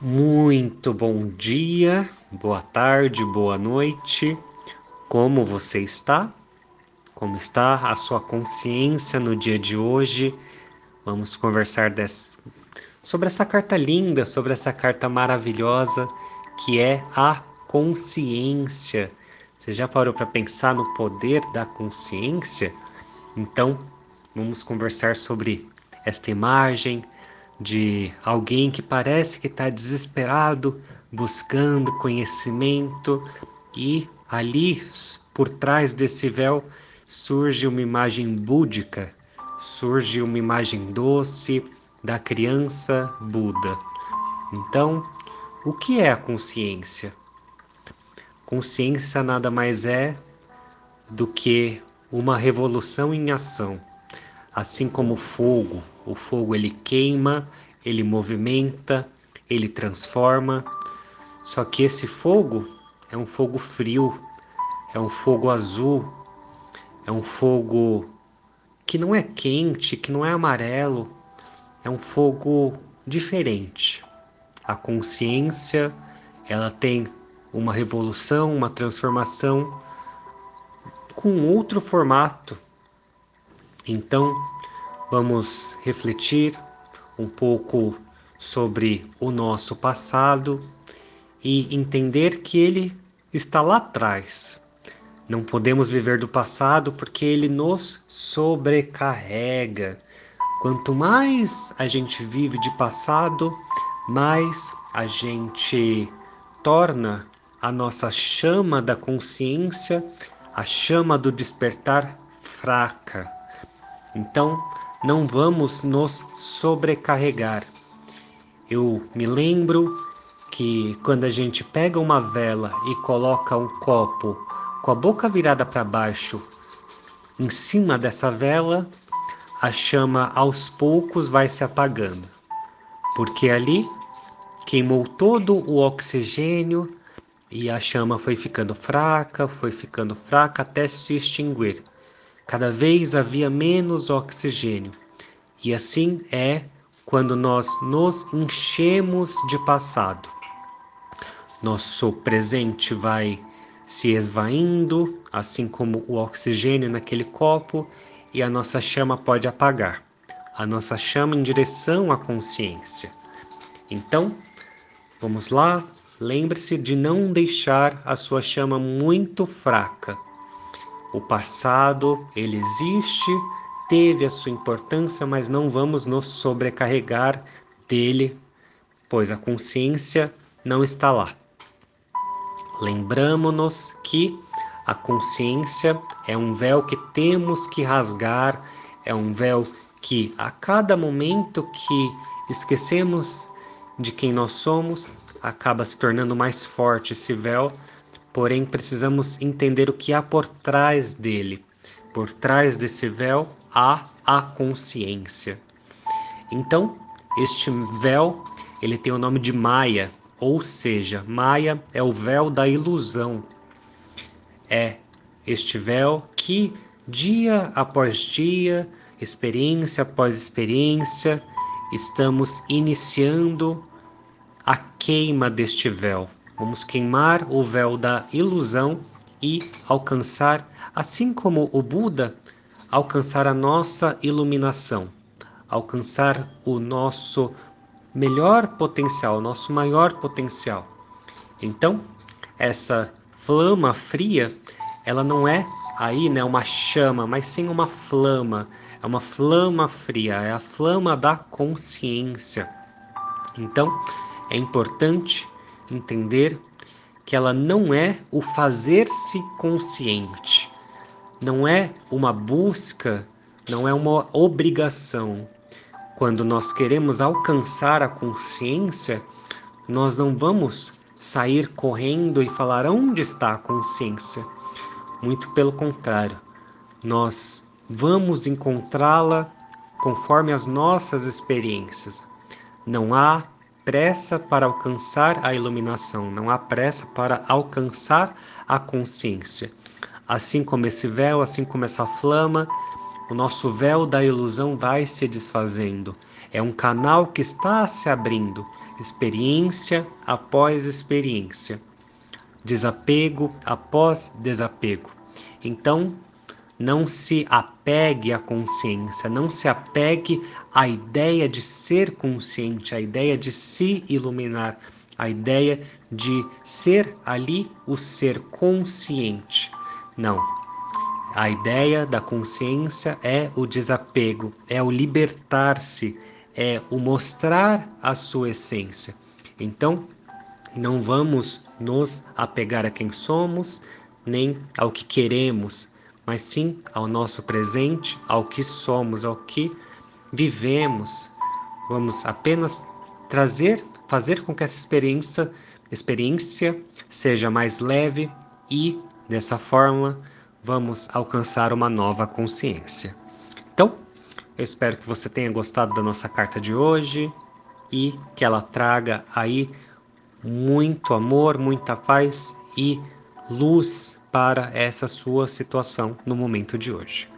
Muito bom dia, boa tarde, boa noite. Como você está? Como está a sua consciência no dia de hoje? Vamos conversar desse... sobre essa carta linda, sobre essa carta maravilhosa que é a consciência. Você já parou para pensar no poder da consciência? Então, vamos conversar sobre esta imagem de alguém que parece que está desesperado buscando conhecimento e ali por trás desse véu surge uma imagem búdica, surge uma imagem doce da criança Buda. Então, o que é a consciência? Consciência nada mais é do que uma revolução em ação. Assim como o fogo, o fogo ele queima, ele movimenta, ele transforma. Só que esse fogo é um fogo frio, é um fogo azul, é um fogo que não é quente, que não é amarelo, é um fogo diferente. A consciência, ela tem uma revolução, uma transformação com outro formato. Então, Vamos refletir um pouco sobre o nosso passado e entender que ele está lá atrás. Não podemos viver do passado porque ele nos sobrecarrega. Quanto mais a gente vive de passado, mais a gente torna a nossa chama da consciência, a chama do despertar fraca. Então, não vamos nos sobrecarregar. Eu me lembro que quando a gente pega uma vela e coloca um copo com a boca virada para baixo em cima dessa vela, a chama aos poucos vai se apagando, porque ali queimou todo o oxigênio e a chama foi ficando fraca, foi ficando fraca até se extinguir. Cada vez havia menos oxigênio. E assim é quando nós nos enchemos de passado. Nosso presente vai se esvaindo, assim como o oxigênio naquele copo, e a nossa chama pode apagar. A nossa chama em direção à consciência. Então, vamos lá, lembre-se de não deixar a sua chama muito fraca o passado, ele existe, teve a sua importância, mas não vamos nos sobrecarregar dele, pois a consciência não está lá. Lembramos-nos que a consciência é um véu que temos que rasgar, é um véu que a cada momento que esquecemos de quem nós somos, acaba se tornando mais forte esse véu porém precisamos entender o que há por trás dele. Por trás desse véu há a consciência. Então, este véu, ele tem o nome de Maia, ou seja, Maia é o véu da ilusão. É este véu que dia após dia, experiência após experiência, estamos iniciando a queima deste véu. Vamos queimar o véu da ilusão e alcançar, assim como o Buda, alcançar a nossa iluminação, alcançar o nosso melhor potencial, o nosso maior potencial. Então, essa flama fria, ela não é aí, né, uma chama, mas sim uma flama. É uma flama fria, é a flama da consciência. Então, é importante entender que ela não é o fazer-se consciente, não é uma busca, não é uma obrigação. Quando nós queremos alcançar a consciência, nós não vamos sair correndo e falar onde está a consciência. Muito pelo contrário, nós vamos encontrá-la conforme as nossas experiências. Não há pressa para alcançar a iluminação, não há pressa para alcançar a consciência. Assim como esse véu, assim como essa flama, o nosso véu da ilusão vai se desfazendo. É um canal que está se abrindo, experiência após experiência, desapego após desapego. Então, não se apegue à consciência, não se apegue à ideia de ser consciente, à ideia de se iluminar, à ideia de ser ali o ser consciente. Não. A ideia da consciência é o desapego, é o libertar-se, é o mostrar a sua essência. Então, não vamos nos apegar a quem somos, nem ao que queremos, mas sim ao nosso presente, ao que somos, ao que vivemos. Vamos apenas trazer, fazer com que essa experiência, experiência seja mais leve e dessa forma vamos alcançar uma nova consciência. Então, eu espero que você tenha gostado da nossa carta de hoje e que ela traga aí muito amor, muita paz e luz para essa sua situação no momento de hoje.